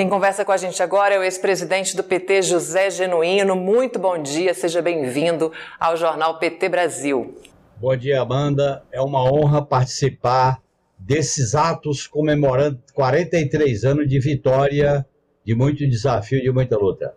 Quem conversa com a gente agora é o ex-presidente do PT, José Genuíno. Muito bom dia, seja bem-vindo ao jornal PT Brasil. Bom dia, Amanda. É uma honra participar desses atos comemorando 43 anos de vitória, de muito desafio, de muita luta.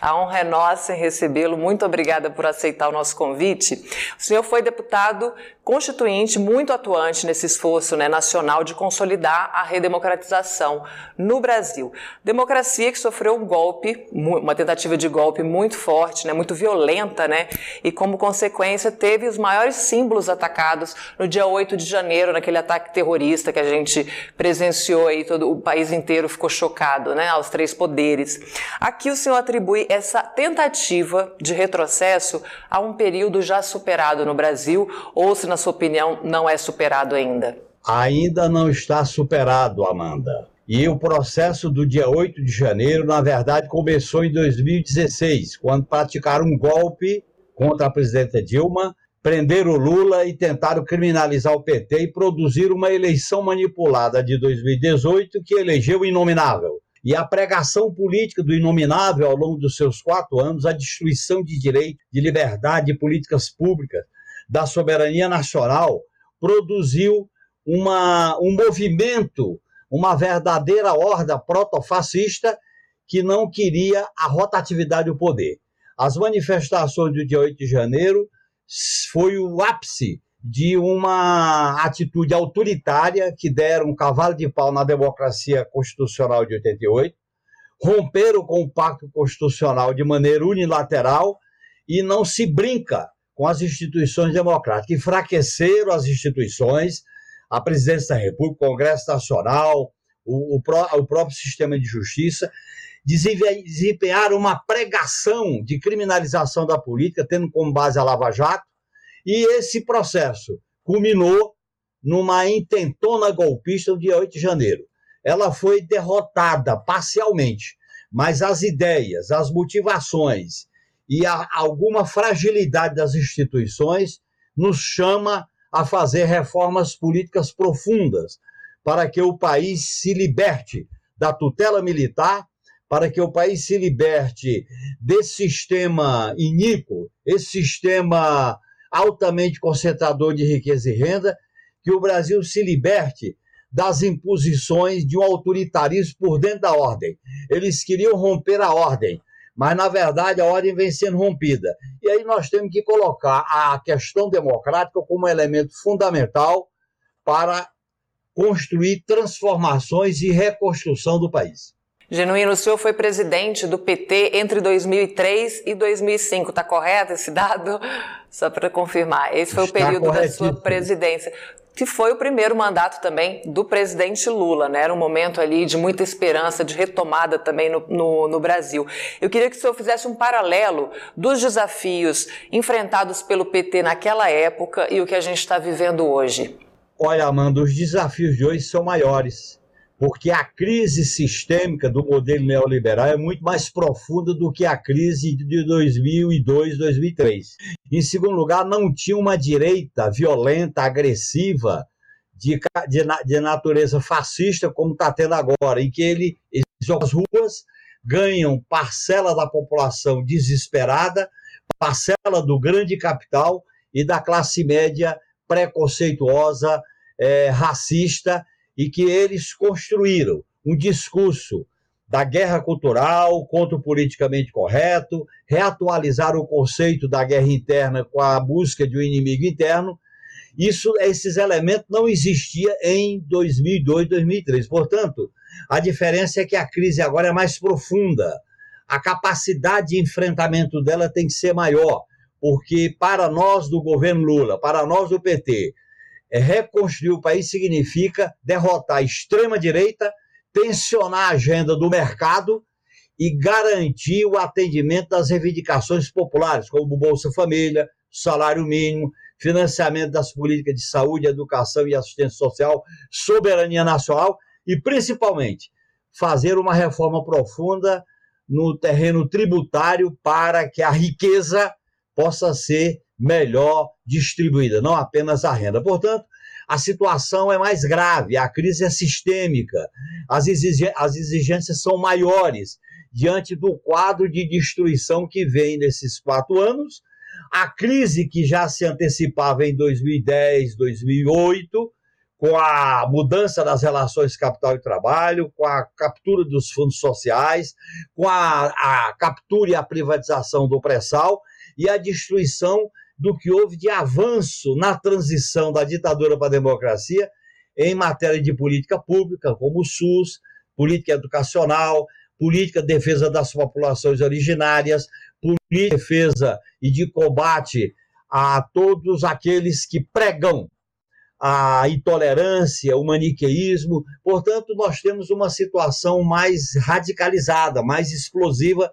A honra é nossa em recebê-lo. Muito obrigada por aceitar o nosso convite. O senhor foi deputado constituinte muito atuante nesse esforço né, nacional de consolidar a redemocratização no Brasil. Democracia que sofreu um golpe, uma tentativa de golpe muito forte, né, muito violenta, né, e como consequência teve os maiores símbolos atacados no dia 8 de janeiro, naquele ataque terrorista que a gente presenciou aí, todo o país inteiro ficou chocado, né, aos três poderes. Aqui o senhor atribui essa tentativa de retrocesso a um período já superado no Brasil, ou se na sua opinião, não é superado ainda? Ainda não está superado, Amanda. E o processo do dia 8 de janeiro, na verdade, começou em 2016, quando praticaram um golpe contra a presidenta Dilma, prenderam o Lula e tentaram criminalizar o PT e produzir uma eleição manipulada de 2018 que elegeu o inominável. E a pregação política do inominável ao longo dos seus quatro anos, a destruição de direito, de liberdade, de políticas públicas, da soberania nacional, produziu uma, um movimento, uma verdadeira horda protofascista que não queria a rotatividade do poder. As manifestações do dia 8 de janeiro foi o ápice de uma atitude autoritária que deram um cavalo de pau na democracia constitucional de 88, romperam com o pacto constitucional de maneira unilateral e não se brinca com as instituições democráticas. Enfraqueceram as instituições, a presidência da República, o Congresso Nacional, o, o, pró, o próprio sistema de justiça, desempenharam uma pregação de criminalização da política, tendo como base a Lava Jato, e esse processo culminou numa intentona golpista no dia 8 de janeiro. Ela foi derrotada parcialmente, mas as ideias, as motivações e alguma fragilidade das instituições nos chama a fazer reformas políticas profundas para que o país se liberte da tutela militar, para que o país se liberte desse sistema iníquo, esse sistema altamente concentrador de riqueza e renda, que o Brasil se liberte das imposições de um autoritarismo por dentro da ordem. Eles queriam romper a ordem, mas na verdade a ordem vem sendo rompida. E aí nós temos que colocar a questão democrática como elemento fundamental para construir transformações e reconstrução do país. Genuíno, o senhor foi presidente do PT entre 2003 e 2005, está correto esse dado? Só para confirmar, esse foi Está o período da sua presidência que foi o primeiro mandato também do presidente Lula, né? Era um momento ali de muita esperança, de retomada também no, no, no, Brasil. Eu queria que o senhor fizesse um paralelo dos desafios enfrentados pelo PT naquela época e o que a gente está vivendo hoje. Olha, Amanda, os desafios de hoje são maiores porque a crise sistêmica do modelo neoliberal é muito mais profunda do que a crise de 2002, 2003. Em segundo lugar, não tinha uma direita violenta, agressiva, de, de, de natureza fascista, como está tendo agora, em que ele, as ruas, ganham parcela da população desesperada, parcela do grande capital e da classe média preconceituosa, é, racista e que eles construíram um discurso da guerra cultural contra o politicamente correto, reatualizaram o conceito da guerra interna com a busca de um inimigo interno. Isso, esses elementos não existiam em 2002, 2003. Portanto, a diferença é que a crise agora é mais profunda. A capacidade de enfrentamento dela tem que ser maior, porque para nós do governo Lula, para nós do PT, reconstruir o país significa derrotar a extrema-direita, tensionar a agenda do mercado e garantir o atendimento das reivindicações populares, como Bolsa Família, salário mínimo, financiamento das políticas de saúde, educação e assistência social, soberania nacional e, principalmente, fazer uma reforma profunda no terreno tributário para que a riqueza possa ser melhor distribuída, não apenas a renda. Portanto, a situação é mais grave, a crise é sistêmica, as, exigências são maiores diante do quadro de destruição que vem nesses quatro anos, a crise que já se antecipava em 2010, 2008, com a mudança das relações capital e trabalho, com a captura dos fundos sociais, com a, a captura e a privatização do pré-sal e a destruição do que houve de avanço na transição da ditadura para a democracia em matéria de política pública, como o SUS, política educacional, política de defesa das populações originárias, política de defesa e de combate a todos aqueles que pregam a intolerância, o maniqueísmo. Portanto, nós temos uma situação mais radicalizada, mais explosiva,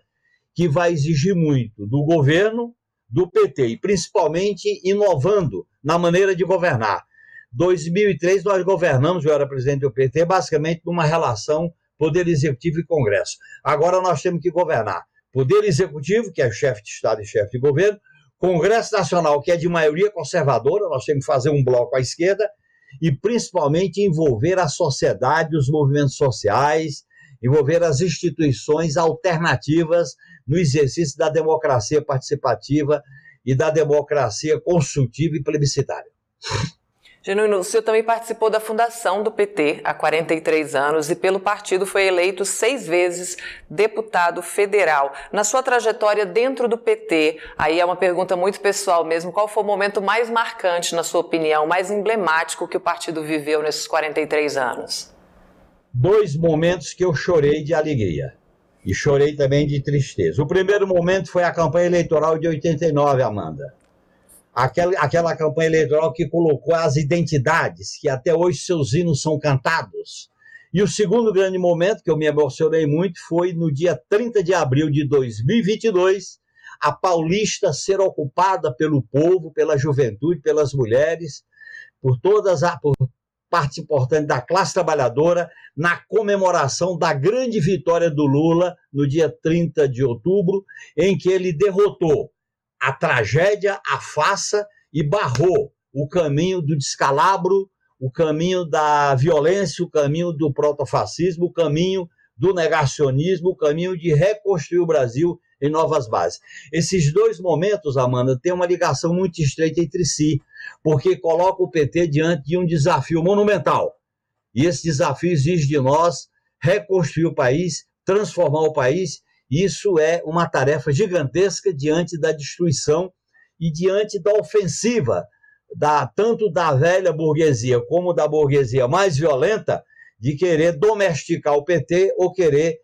que vai exigir muito do governo, do PT, e principalmente inovando na maneira de governar. 2003 nós governamos, eu era presidente do PT, basicamente numa relação Poder Executivo e Congresso. Agora nós temos que governar. Poder Executivo, que é chefe de Estado e chefe de governo, Congresso Nacional, que é de maioria conservadora, nós temos que fazer um bloco à esquerda, e principalmente envolver a sociedade, os movimentos sociais, envolver as instituições alternativas no exercício da democracia participativa e da democracia consultiva e plebiscitária. Genuíno, o senhor também participou da fundação do PT há 43 anos e pelo partido foi eleito seis vezes deputado federal. Na sua trajetória dentro do PT, aí é uma pergunta muito pessoal mesmo, qual foi o momento mais marcante, na sua opinião, mais emblemático que o partido viveu nesses 43 anos? Dois momentos que eu chorei de alegria e chorei também de tristeza. O primeiro momento foi a campanha eleitoral de 89, Amanda aquela, aquela campanha eleitoral que colocou as identidades, que até hoje seus hinos são cantados. E o segundo grande momento, que eu me emocionei muito, foi no dia 30 de abril de 2022, a Paulista ser ocupada pelo povo, pela juventude, pelas mulheres, por todas a por parte importante da classe trabalhadora, na comemoração da grande vitória do Lula no dia 30 de outubro, em que ele derrotou a tragédia, a faça e barrou o caminho do descalabro, o caminho da violência, o caminho do protofascismo, o caminho do negacionismo, o caminho de reconstruir o Brasil em novas bases. Esses dois momentos, Amanda, têm uma ligação muito estreita entre si, porque coloca o PT diante de um desafio monumental. E esse desafio exige de nós reconstruir o país, transformar o país isso é uma tarefa gigantesca diante da destruição e diante da ofensiva da tanto da velha burguesia como da burguesia mais violenta de querer domesticar o PT ou querer,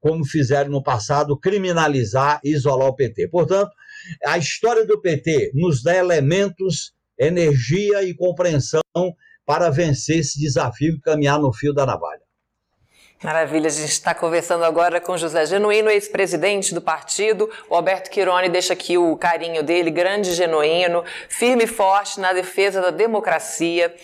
como fizeram no passado, criminalizar e isolar o PT. Portanto, a história do PT nos dá elementos, energia e compreensão para vencer esse desafio e caminhar no fio da navalha. Maravilha, a gente está conversando agora com José Genuíno, ex-presidente do partido. O Alberto Quirone deixa aqui o carinho dele, grande genuíno, firme e forte na defesa da democracia.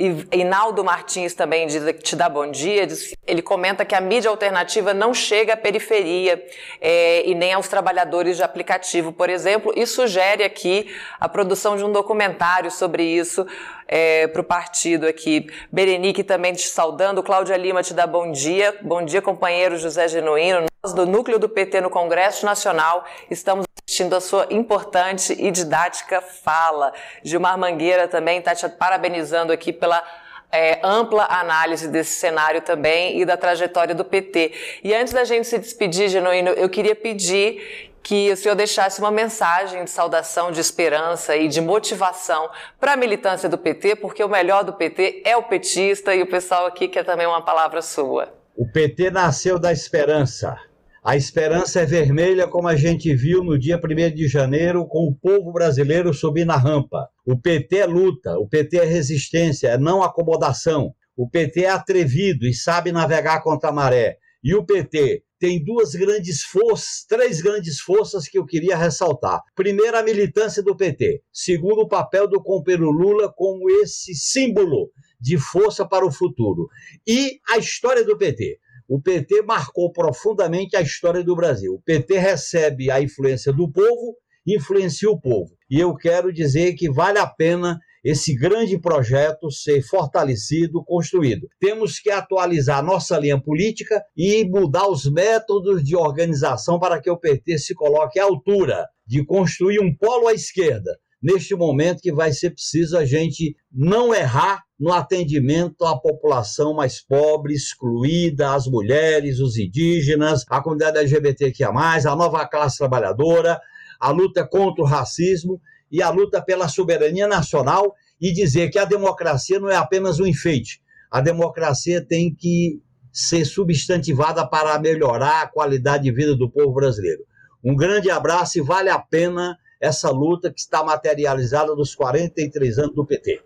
E Inaldo Martins também diz, te dá bom dia. Diz, ele comenta que a mídia alternativa não chega à periferia é, e nem aos trabalhadores de aplicativo, por exemplo, e sugere aqui a produção de um documentário sobre isso é, para o partido aqui. Berenique também te saudando, Cláudia Lima te dá bom dia. Bom dia, companheiro José Genuíno. Nós do Núcleo do PT no Congresso Nacional estamos assistindo a sua importante e didática fala. Gilmar Mangueira também está te parabenizando aqui pela é, ampla análise desse cenário também e da trajetória do PT. E antes da gente se despedir, Genuíno, eu queria pedir que o senhor deixasse uma mensagem de saudação, de esperança e de motivação para a militância do PT, porque o melhor do PT é o petista e o pessoal aqui quer também uma palavra sua. O PT nasceu da esperança. A esperança é vermelha, como a gente viu no dia 1 de janeiro, com o povo brasileiro subir na rampa. O PT é luta, o PT é resistência, é não acomodação. O PT é atrevido e sabe navegar contra a maré. E o PT tem duas grandes forças, três grandes forças que eu queria ressaltar. Primeiro, a militância do PT. Segundo, o papel do companheiro Lula como esse símbolo de força para o futuro. E a história do PT. O PT marcou profundamente a história do Brasil. O PT recebe a influência do povo, influencia o povo. E eu quero dizer que vale a pena esse grande projeto ser fortalecido, construído. Temos que atualizar nossa linha política e mudar os métodos de organização para que o PT se coloque à altura de construir um polo à esquerda, neste momento que vai ser preciso a gente não errar no atendimento à população mais pobre, excluída, as mulheres, os indígenas, a comunidade LGBTQIA, a nova classe trabalhadora, a luta contra o racismo e a luta pela soberania nacional e dizer que a democracia não é apenas um enfeite. A democracia tem que ser substantivada para melhorar a qualidade de vida do povo brasileiro. Um grande abraço e vale a pena essa luta que está materializada nos 43 anos do PT.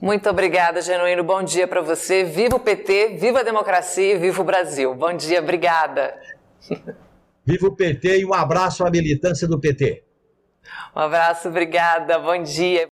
Muito obrigada, Genuíno. Bom dia para você. Viva o PT, viva a democracia e viva o Brasil. Bom dia, obrigada. Viva o PT e um abraço à militância do PT. Um abraço, obrigada. Bom dia.